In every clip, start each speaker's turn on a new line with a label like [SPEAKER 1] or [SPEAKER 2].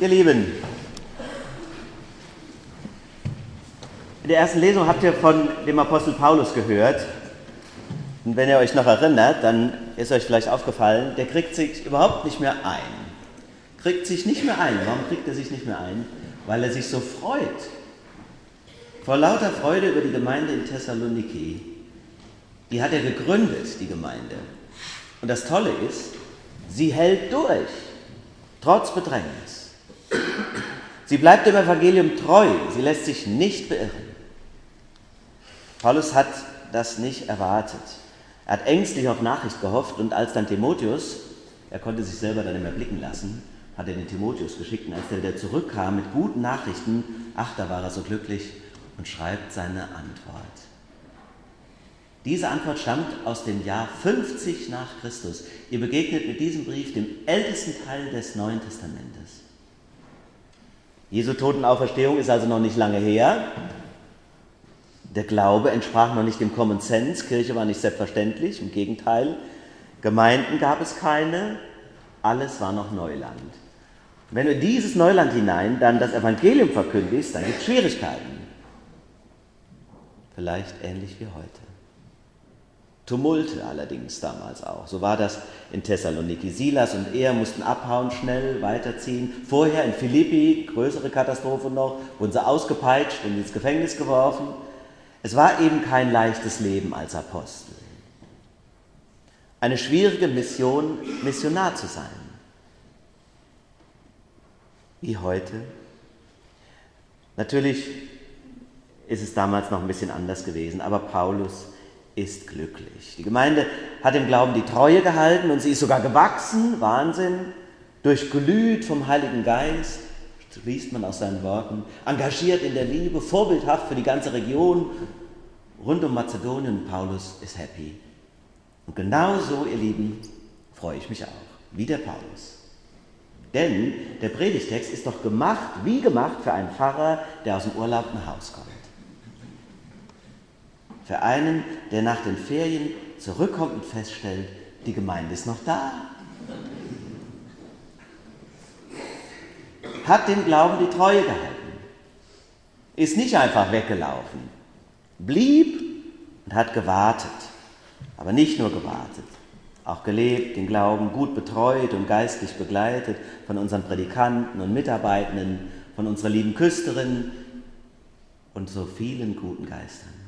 [SPEAKER 1] Ihr Lieben, in der ersten Lesung habt ihr von dem Apostel Paulus gehört. Und wenn ihr euch noch erinnert, dann ist euch vielleicht aufgefallen, der kriegt sich überhaupt nicht mehr ein. Kriegt sich nicht mehr ein. Warum kriegt er sich nicht mehr ein? Weil er sich so freut. Vor lauter Freude über die Gemeinde in Thessaloniki. Die hat er gegründet, die Gemeinde. Und das Tolle ist, sie hält durch, trotz Bedrängnis. Sie bleibt dem Evangelium treu, sie lässt sich nicht beirren. Paulus hat das nicht erwartet. Er hat ängstlich auf Nachricht gehofft und als dann Timotheus, er konnte sich selber dann immer blicken lassen, hat er den Timotheus geschickt und als der wieder zurückkam mit guten Nachrichten, ach, da war er so glücklich und schreibt seine Antwort. Diese Antwort stammt aus dem Jahr 50 nach Christus. Ihr begegnet mit diesem Brief dem ältesten Teil des Neuen Testamentes. Jesu Totenauferstehung ist also noch nicht lange her. Der Glaube entsprach noch nicht dem Common Sense, Kirche war nicht selbstverständlich, im Gegenteil. Gemeinden gab es keine, alles war noch Neuland. Wenn du in dieses Neuland hinein dann das Evangelium verkündigst, dann gibt es Schwierigkeiten. Vielleicht ähnlich wie heute. Tumulte allerdings damals auch. So war das in Thessaloniki. Silas und er mussten abhauen, schnell weiterziehen. Vorher in Philippi, größere Katastrophe noch, wurden sie ausgepeitscht und ins Gefängnis geworfen. Es war eben kein leichtes Leben als Apostel. Eine schwierige Mission, Missionar zu sein. Wie heute. Natürlich ist es damals noch ein bisschen anders gewesen, aber Paulus ist glücklich. Die Gemeinde hat im Glauben die Treue gehalten und sie ist sogar gewachsen, Wahnsinn, durchglüht vom Heiligen Geist, liest man aus seinen Worten, engagiert in der Liebe, vorbildhaft für die ganze Region rund um Mazedonien. Paulus ist happy. Und genauso, ihr Lieben, freue ich mich auch, wie der Paulus. Denn der Predigtext ist doch gemacht, wie gemacht für einen Pfarrer, der aus dem Urlaub nach Hause kommt. Für einen, der nach den Ferien zurückkommt und feststellt, die Gemeinde ist noch da. Hat dem Glauben die Treue gehalten. Ist nicht einfach weggelaufen. Blieb und hat gewartet. Aber nicht nur gewartet, auch gelebt, den Glauben gut betreut und geistlich begleitet von unseren Predikanten und Mitarbeitenden, von unserer lieben Küsterin und so vielen guten Geistern.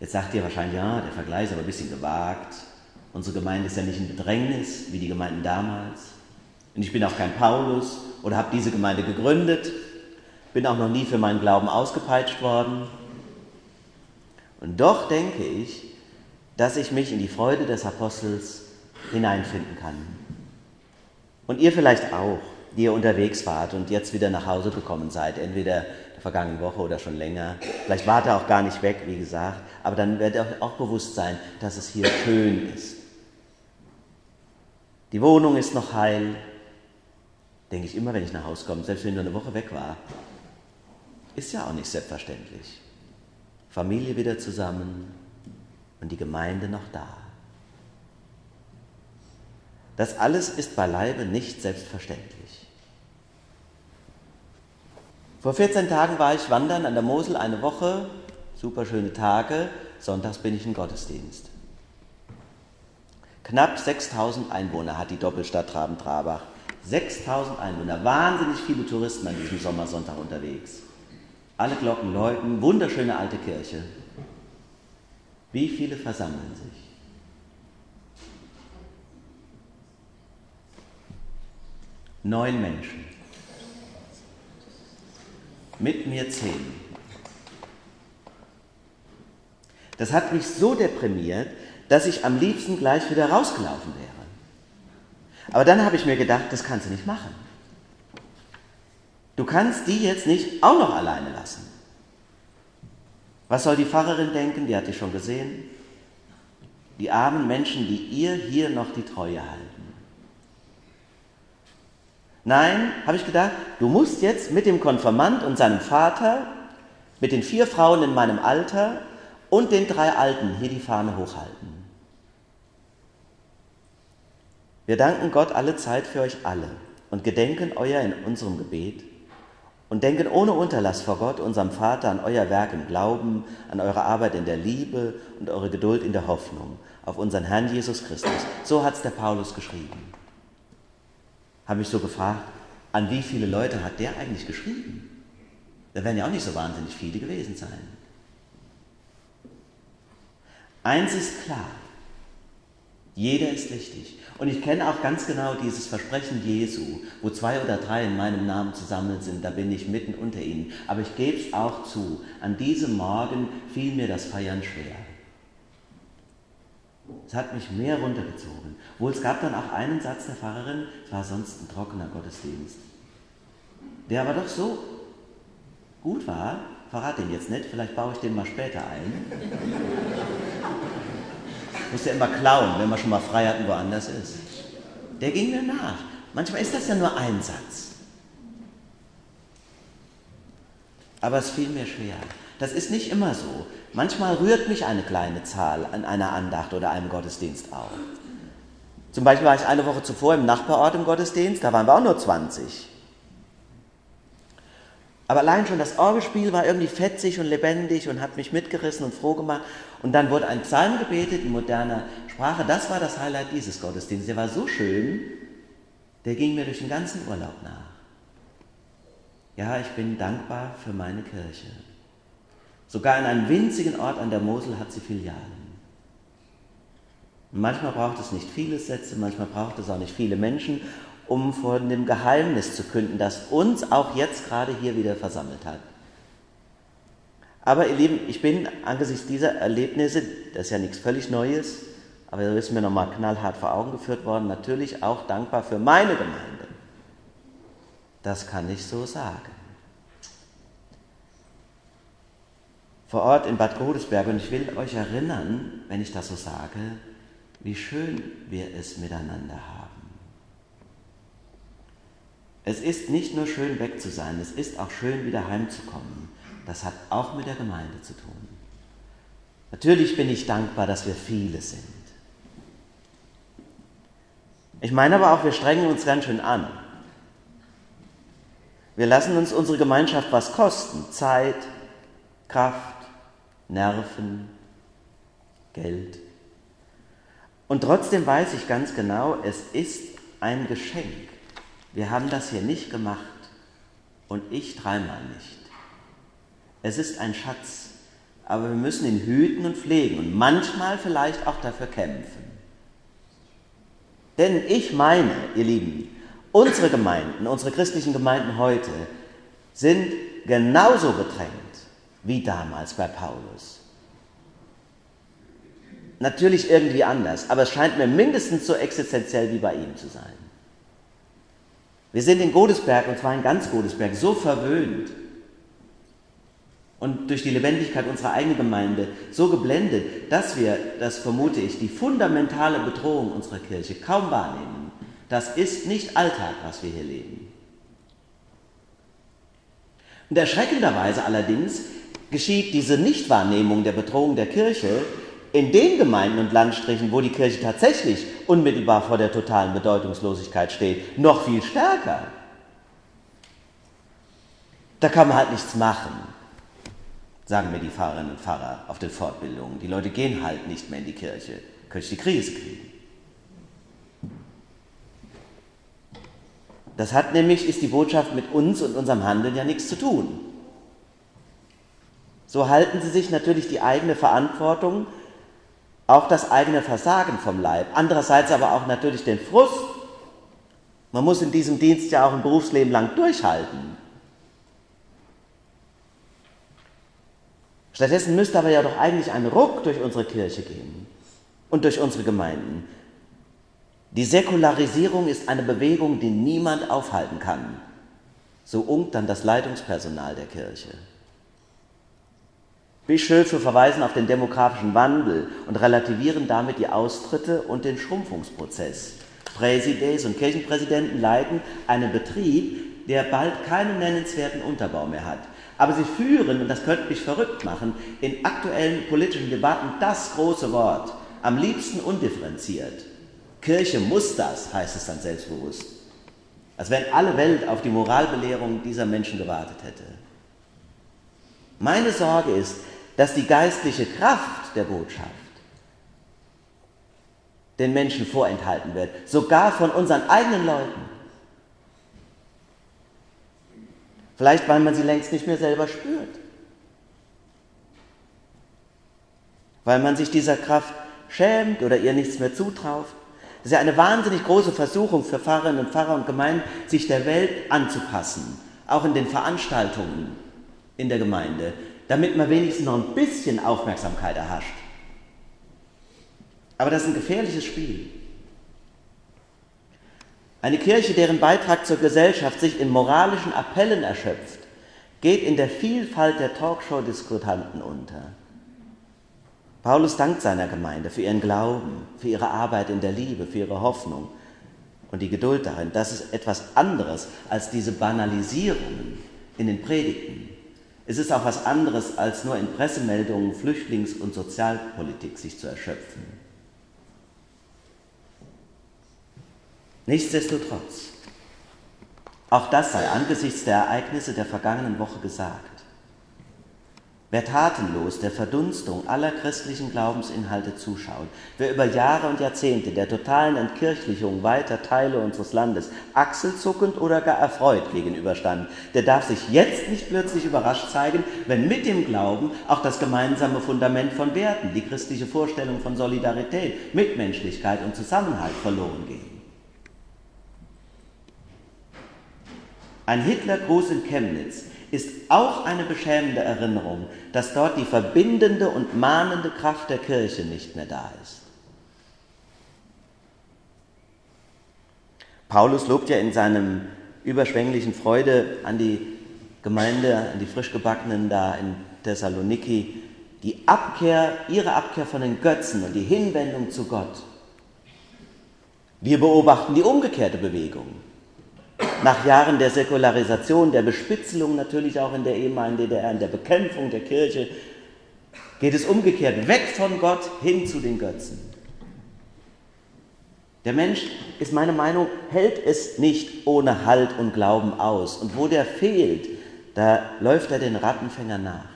[SPEAKER 1] Jetzt sagt ihr wahrscheinlich, ja, der Vergleich ist aber ein bisschen gewagt. Unsere Gemeinde ist ja nicht in Bedrängnis wie die Gemeinden damals. Und ich bin auch kein Paulus oder habe diese Gemeinde gegründet, bin auch noch nie für meinen Glauben ausgepeitscht worden. Und doch denke ich, dass ich mich in die Freude des Apostels hineinfinden kann. Und ihr vielleicht auch, die ihr unterwegs wart und jetzt wieder nach Hause gekommen seid, entweder vergangenen Woche oder schon länger. Vielleicht wart er auch gar nicht weg, wie gesagt, aber dann werdet ihr auch bewusst sein, dass es hier schön ist. Die Wohnung ist noch heil, denke ich immer, wenn ich nach Hause komme, selbst wenn ich nur eine Woche weg war. Ist ja auch nicht selbstverständlich. Familie wieder zusammen und die Gemeinde noch da. Das alles ist beileibe nicht selbstverständlich. Vor 14 Tagen war ich wandern an der Mosel eine Woche, super schöne Tage, sonntags bin ich in Gottesdienst. Knapp 6000 Einwohner hat die Doppelstadt Traben-Trabach. 6000 Einwohner, wahnsinnig viele Touristen an diesem Sommersonntag unterwegs. Alle Glocken läuten, wunderschöne alte Kirche. Wie viele versammeln sich? Neun Menschen mit mir zehn. Das hat mich so deprimiert, dass ich am liebsten gleich wieder rausgelaufen wäre. Aber dann habe ich mir gedacht, das kannst du nicht machen. Du kannst die jetzt nicht auch noch alleine lassen. Was soll die Pfarrerin denken? Die hat dich schon gesehen. Die armen Menschen, die ihr hier noch die Treue halten. Nein, habe ich gedacht, du musst jetzt mit dem Konfirmand und seinem Vater, mit den vier Frauen in meinem Alter und den drei Alten hier die Fahne hochhalten. Wir danken Gott alle Zeit für euch alle, und gedenken euer in unserem Gebet und denken ohne Unterlass vor Gott, unserem Vater, an euer Werk im Glauben, an eure Arbeit in der Liebe und eure Geduld in der Hoffnung auf unseren Herrn Jesus Christus. So hat es der Paulus geschrieben. Habe mich so gefragt, an wie viele Leute hat der eigentlich geschrieben? Da werden ja auch nicht so wahnsinnig viele gewesen sein. Eins ist klar, jeder ist wichtig. Und ich kenne auch ganz genau dieses Versprechen Jesu, wo zwei oder drei in meinem Namen zusammen sind, da bin ich mitten unter ihnen. Aber ich gebe es auch zu, an diesem Morgen fiel mir das Feiern schwer. Es hat mich mehr runtergezogen. Wohl es gab dann auch einen Satz der Pfarrerin, es war sonst ein trockener Gottesdienst. Der aber doch so gut war, verrate ihn jetzt nicht, vielleicht baue ich den mal später ein. Muss ja immer klauen, wenn man schon mal Freiheiten woanders ist. Der ging mir nach. Manchmal ist das ja nur ein Satz. Aber es fiel mir schwer. Das ist nicht immer so. Manchmal rührt mich eine kleine Zahl an einer Andacht oder einem Gottesdienst auf. Zum Beispiel war ich eine Woche zuvor im Nachbarort im Gottesdienst, da waren wir auch nur 20. Aber allein schon das Orgelspiel war irgendwie fetzig und lebendig und hat mich mitgerissen und froh gemacht. Und dann wurde ein Psalm gebetet in moderner Sprache. Das war das Highlight dieses Gottesdienstes. Der war so schön, der ging mir durch den ganzen Urlaub nach. Ja, ich bin dankbar für meine Kirche. Sogar in einem winzigen Ort an der Mosel hat sie Filialen. Und manchmal braucht es nicht viele Sätze, manchmal braucht es auch nicht viele Menschen um von dem Geheimnis zu künden, das uns auch jetzt gerade hier wieder versammelt hat. Aber ihr Lieben, ich bin angesichts dieser Erlebnisse, das ist ja nichts völlig Neues, aber da ist mir nochmal knallhart vor Augen geführt worden, natürlich auch dankbar für meine Gemeinde. Das kann ich so sagen. Vor Ort in Bad Godesberg, und ich will euch erinnern, wenn ich das so sage, wie schön wir es miteinander haben. Es ist nicht nur schön weg zu sein, es ist auch schön wieder heimzukommen. Das hat auch mit der Gemeinde zu tun. Natürlich bin ich dankbar, dass wir viele sind. Ich meine aber auch, wir strengen uns ganz schön an. Wir lassen uns unsere Gemeinschaft was kosten. Zeit, Kraft, Nerven, Geld. Und trotzdem weiß ich ganz genau, es ist ein Geschenk wir haben das hier nicht gemacht und ich dreimal nicht. Es ist ein Schatz, aber wir müssen ihn hüten und pflegen und manchmal vielleicht auch dafür kämpfen. Denn ich meine, ihr Lieben, unsere Gemeinden, unsere christlichen Gemeinden heute sind genauso gedrängt wie damals bei Paulus. Natürlich irgendwie anders, aber es scheint mir mindestens so existenziell wie bei ihm zu sein. Wir sind in Godesberg, und zwar in ganz Godesberg, so verwöhnt und durch die Lebendigkeit unserer eigenen Gemeinde so geblendet, dass wir, das vermute ich, die fundamentale Bedrohung unserer Kirche kaum wahrnehmen. Das ist nicht Alltag, was wir hier leben. Und erschreckenderweise allerdings geschieht diese Nichtwahrnehmung der Bedrohung der Kirche in den Gemeinden und Landstrichen, wo die Kirche tatsächlich unmittelbar vor der totalen Bedeutungslosigkeit steht, noch viel stärker. Da kann man halt nichts machen, sagen mir die Pfarrerinnen und Pfarrer auf den Fortbildungen. Die Leute gehen halt nicht mehr in die Kirche, könnte ich die Krise kriegen. Das hat nämlich, ist die Botschaft mit uns und unserem Handeln ja nichts zu tun. So halten sie sich natürlich die eigene Verantwortung auch das eigene Versagen vom Leib, andererseits aber auch natürlich den Frust. Man muss in diesem Dienst ja auch ein Berufsleben lang durchhalten. Stattdessen müsste aber ja doch eigentlich ein Ruck durch unsere Kirche gehen und durch unsere Gemeinden. Die Säkularisierung ist eine Bewegung, die niemand aufhalten kann. So unkt dann das Leitungspersonal der Kirche. Bischöfe verweisen auf den demografischen Wandel und relativieren damit die Austritte und den Schrumpfungsprozess. Präsides und Kirchenpräsidenten leiten einen Betrieb, der bald keinen nennenswerten Unterbau mehr hat. Aber sie führen, und das könnte mich verrückt machen, in aktuellen politischen Debatten das große Wort, am liebsten undifferenziert. Kirche muss das, heißt es dann selbstbewusst. als wenn alle Welt auf die Moralbelehrung dieser Menschen gewartet hätte. Meine Sorge ist, dass die geistliche Kraft der Botschaft den Menschen vorenthalten wird, sogar von unseren eigenen Leuten. Vielleicht, weil man sie längst nicht mehr selber spürt. Weil man sich dieser Kraft schämt oder ihr nichts mehr zutraut. Das ist ja eine wahnsinnig große Versuchung für Pfarrerinnen und Pfarrer und Gemeinden, sich der Welt anzupassen, auch in den Veranstaltungen in der Gemeinde, damit man wenigstens noch ein bisschen Aufmerksamkeit erhascht. Aber das ist ein gefährliches Spiel. Eine Kirche, deren Beitrag zur Gesellschaft sich in moralischen Appellen erschöpft, geht in der Vielfalt der Talkshow-Diskutanten unter. Paulus dankt seiner Gemeinde für ihren Glauben, für ihre Arbeit in der Liebe, für ihre Hoffnung und die Geduld darin. Das ist etwas anderes als diese Banalisierungen in den Predigten. Es ist auch was anderes, als nur in Pressemeldungen Flüchtlings- und Sozialpolitik sich zu erschöpfen. Nichtsdestotrotz, auch das sei angesichts der Ereignisse der vergangenen Woche gesagt. Wer tatenlos der Verdunstung aller christlichen Glaubensinhalte zuschaut, wer über Jahre und Jahrzehnte der totalen Entkirchlichung weiter Teile unseres Landes achselzuckend oder gar erfreut gegenüberstand, der darf sich jetzt nicht plötzlich überrascht zeigen, wenn mit dem Glauben auch das gemeinsame Fundament von Werten, die christliche Vorstellung von Solidarität, Mitmenschlichkeit und Zusammenhalt verloren gehen. Ein Hitlergruß in Chemnitz ist auch eine beschämende Erinnerung, dass dort die verbindende und mahnende Kraft der Kirche nicht mehr da ist. Paulus lobt ja in seinem überschwänglichen Freude an die Gemeinde, an die Frischgebackenen da in Thessaloniki, die Abkehr, ihre Abkehr von den Götzen und die Hinwendung zu Gott. Wir beobachten die umgekehrte Bewegung. Nach Jahren der Säkularisation, der Bespitzelung natürlich auch in der ehemaligen DDR, in der Bekämpfung der Kirche, geht es umgekehrt weg von Gott hin zu den Götzen. Der Mensch, ist meine Meinung, hält es nicht ohne Halt und Glauben aus. Und wo der fehlt, da läuft er den Rattenfänger nach.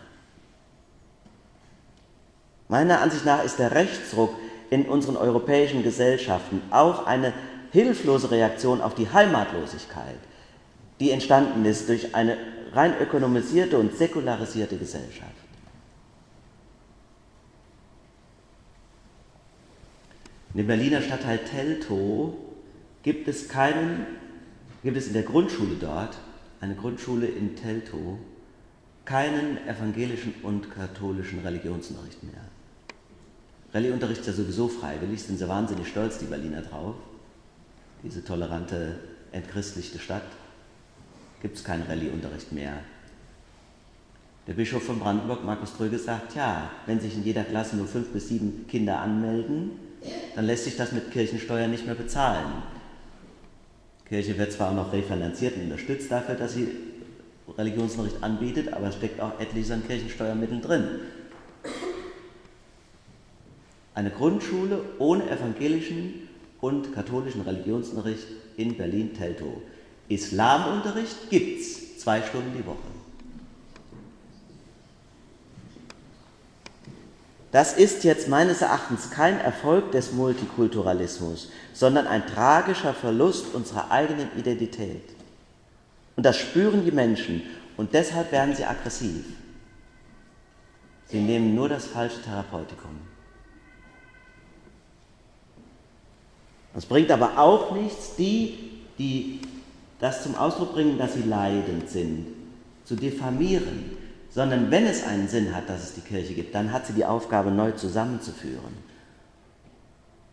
[SPEAKER 1] Meiner Ansicht nach ist der Rechtsruck in unseren europäischen Gesellschaften auch eine hilflose Reaktion auf die Heimatlosigkeit, die entstanden ist durch eine rein ökonomisierte und säkularisierte Gesellschaft. In dem Berliner Stadtteil Teltow gibt es keinen, gibt es in der Grundschule dort, eine Grundschule in Teltow, keinen evangelischen und katholischen Religionsunterricht mehr. Religionsunterricht ist ja sowieso freiwillig, sind sie wahnsinnig stolz, die Berliner drauf diese tolerante, entchristlichte Stadt, gibt es keinen Rallyeunterricht mehr. Der Bischof von Brandenburg, Markus Tröge, sagt, ja, wenn sich in jeder Klasse nur fünf bis sieben Kinder anmelden, dann lässt sich das mit Kirchensteuer nicht mehr bezahlen. Die Kirche wird zwar auch noch refinanziert und unterstützt dafür, dass sie Religionsunterricht anbietet, aber es steckt auch etliches an Kirchensteuermitteln drin. Eine Grundschule ohne evangelischen und katholischen Religionsunterricht in Berlin-Teltow. Islamunterricht gibt es zwei Stunden die Woche. Das ist jetzt meines Erachtens kein Erfolg des Multikulturalismus, sondern ein tragischer Verlust unserer eigenen Identität. Und das spüren die Menschen und deshalb werden sie aggressiv. Sie nehmen nur das falsche Therapeutikum. Es bringt aber auch nichts, die, die das zum Ausdruck bringen, dass sie leidend sind, zu diffamieren, sondern wenn es einen Sinn hat, dass es die Kirche gibt, dann hat sie die Aufgabe, neu zusammenzuführen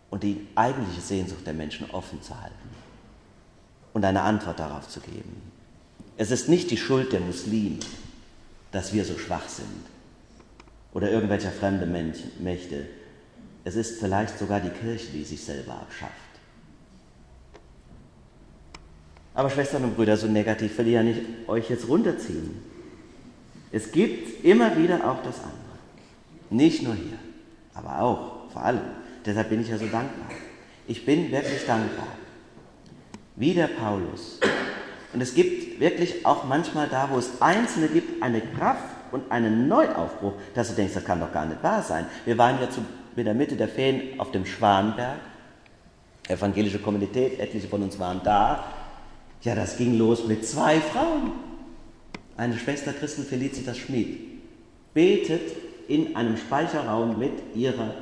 [SPEAKER 1] und die eigentliche Sehnsucht der Menschen offen zu halten und eine Antwort darauf zu geben. Es ist nicht die Schuld der Muslime, dass wir so schwach sind oder irgendwelcher fremde Mächte. Es ist vielleicht sogar die Kirche, die sich selber abschafft. Aber Schwestern und Brüder, so negativ will ich ja nicht euch jetzt runterziehen. Es gibt immer wieder auch das andere. Nicht nur hier, aber auch, vor allem. Deshalb bin ich ja so dankbar. Ich bin wirklich dankbar. Wie der Paulus Und es gibt wirklich auch manchmal da, wo es Einzelne gibt, eine Kraft und einen Neuaufbruch, dass du denkst, das kann doch gar nicht wahr sein. Wir waren ja zu, in der Mitte der Ferien auf dem Schwanberg, evangelische Kommunität, etliche von uns waren da. Ja, das ging los mit zwei Frauen. Eine Schwester Christen Felicitas Schmid betet in einem Speicherraum mit ihrer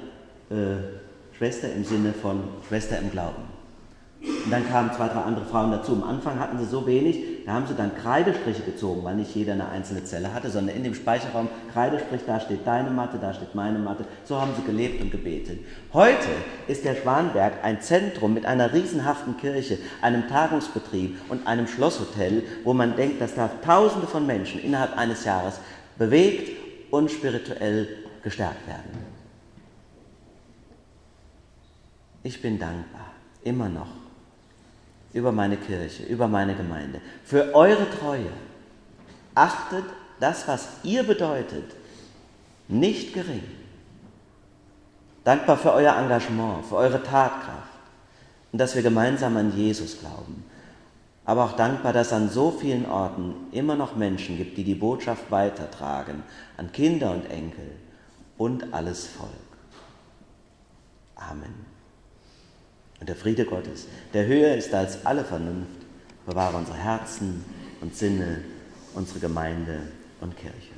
[SPEAKER 1] äh, Schwester im Sinne von Schwester im Glauben. Und dann kamen zwei, drei andere Frauen dazu. Am Anfang hatten sie so wenig, da haben sie dann Kreidestriche gezogen, weil nicht jeder eine einzelne Zelle hatte, sondern in dem Speicherraum Kreidestrich, da steht deine Matte, da steht meine Matte. So haben sie gelebt und gebetet. Heute ist der Schwanberg ein Zentrum mit einer riesenhaften Kirche, einem Tagungsbetrieb und einem Schlosshotel, wo man denkt, dass da Tausende von Menschen innerhalb eines Jahres bewegt und spirituell gestärkt werden. Ich bin dankbar, immer noch über meine Kirche, über meine Gemeinde, für eure Treue. Achtet das, was ihr bedeutet, nicht gering. Dankbar für euer Engagement, für eure Tatkraft und dass wir gemeinsam an Jesus glauben. Aber auch dankbar, dass es an so vielen Orten immer noch Menschen gibt, die die Botschaft weitertragen an Kinder und Enkel und alles Volk. Amen. Und der Friede Gottes, der höher ist als alle Vernunft, bewahre unsere Herzen und Sinne, unsere Gemeinde und Kirche.